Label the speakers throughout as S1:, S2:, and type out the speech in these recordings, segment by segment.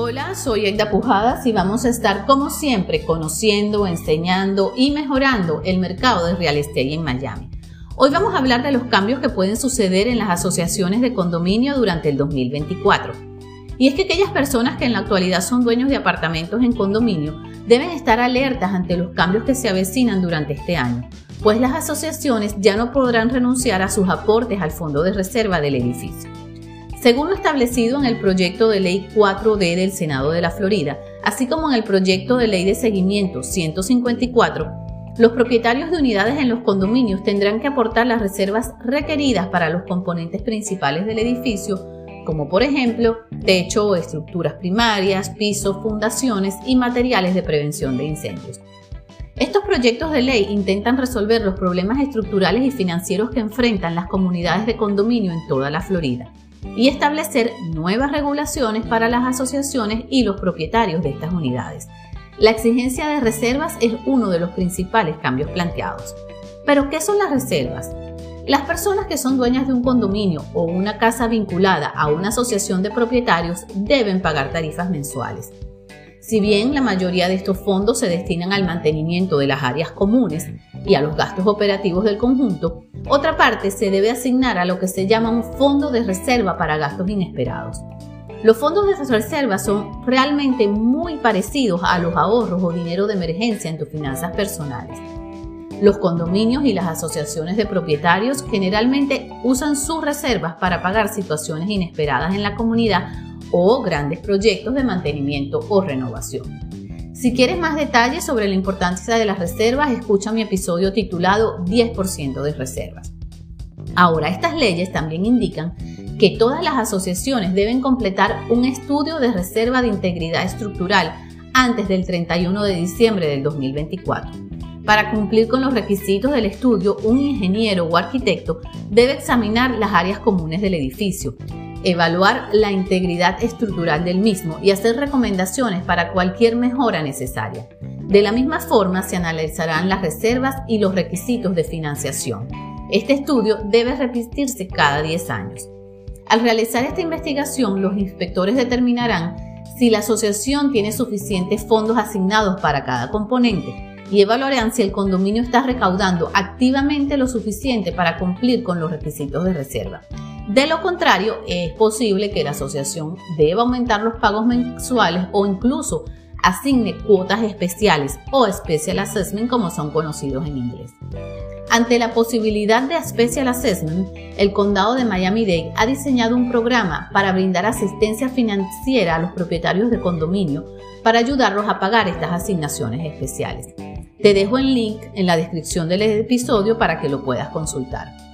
S1: Hola, soy Edda Pujadas y vamos a estar como siempre conociendo, enseñando y mejorando el mercado de real estate en Miami. Hoy vamos a hablar de los cambios que pueden suceder en las asociaciones de condominio durante el 2024. Y es que aquellas personas que en la actualidad son dueños de apartamentos en condominio deben estar alertas ante los cambios que se avecinan durante este año, pues las asociaciones ya no podrán renunciar a sus aportes al fondo de reserva del edificio. Según lo establecido en el proyecto de ley 4D del Senado de la Florida, así como en el proyecto de ley de seguimiento 154, los propietarios de unidades en los condominios tendrán que aportar las reservas requeridas para los componentes principales del edificio, como por ejemplo techo estructuras primarias, pisos, fundaciones y materiales de prevención de incendios. Estos proyectos de ley intentan resolver los problemas estructurales y financieros que enfrentan las comunidades de condominio en toda la Florida y establecer nuevas regulaciones para las asociaciones y los propietarios de estas unidades. La exigencia de reservas es uno de los principales cambios planteados. Pero, ¿qué son las reservas? Las personas que son dueñas de un condominio o una casa vinculada a una asociación de propietarios deben pagar tarifas mensuales. Si bien la mayoría de estos fondos se destinan al mantenimiento de las áreas comunes y a los gastos operativos del conjunto, otra parte se debe asignar a lo que se llama un fondo de reserva para gastos inesperados. Los fondos de reserva son realmente muy parecidos a los ahorros o dinero de emergencia en tus finanzas personales. Los condominios y las asociaciones de propietarios generalmente usan sus reservas para pagar situaciones inesperadas en la comunidad o grandes proyectos de mantenimiento o renovación. Si quieres más detalles sobre la importancia de las reservas, escucha mi episodio titulado 10% de reservas. Ahora, estas leyes también indican que todas las asociaciones deben completar un estudio de reserva de integridad estructural antes del 31 de diciembre del 2024. Para cumplir con los requisitos del estudio, un ingeniero o arquitecto debe examinar las áreas comunes del edificio, evaluar la integridad estructural del mismo y hacer recomendaciones para cualquier mejora necesaria. De la misma forma, se analizarán las reservas y los requisitos de financiación. Este estudio debe repetirse cada 10 años. Al realizar esta investigación, los inspectores determinarán si la asociación tiene suficientes fondos asignados para cada componente y evaluarán si el condominio está recaudando activamente lo suficiente para cumplir con los requisitos de reserva. De lo contrario, es posible que la asociación deba aumentar los pagos mensuales o incluso asigne cuotas especiales o Special Assessment como son conocidos en inglés. Ante la posibilidad de Special Assessment, el condado de Miami-Dade ha diseñado un programa para brindar asistencia financiera a los propietarios de condominio para ayudarlos a pagar estas asignaciones especiales. Te dejo el link en la descripción del episodio para que lo puedas consultar.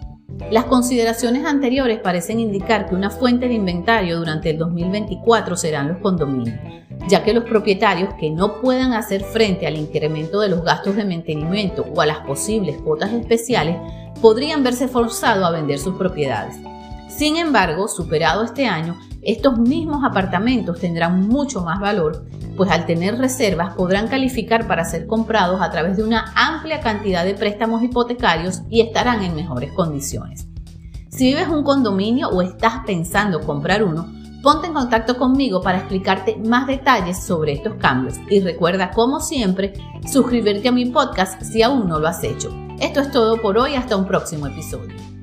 S1: Las consideraciones anteriores parecen indicar que una fuente de inventario durante el 2024 serán los condominios, ya que los propietarios que no puedan hacer frente al incremento de los gastos de mantenimiento o a las posibles cuotas especiales podrían verse forzados a vender sus propiedades. Sin embargo, superado este año, estos mismos apartamentos tendrán mucho más valor, pues al tener reservas podrán calificar para ser comprados a través de una amplia cantidad de préstamos hipotecarios y estarán en mejores condiciones. Si vives un condominio o estás pensando comprar uno, ponte en contacto conmigo para explicarte más detalles sobre estos cambios y recuerda, como siempre, suscribirte a mi podcast si aún no lo has hecho. Esto es todo por hoy, hasta un próximo episodio.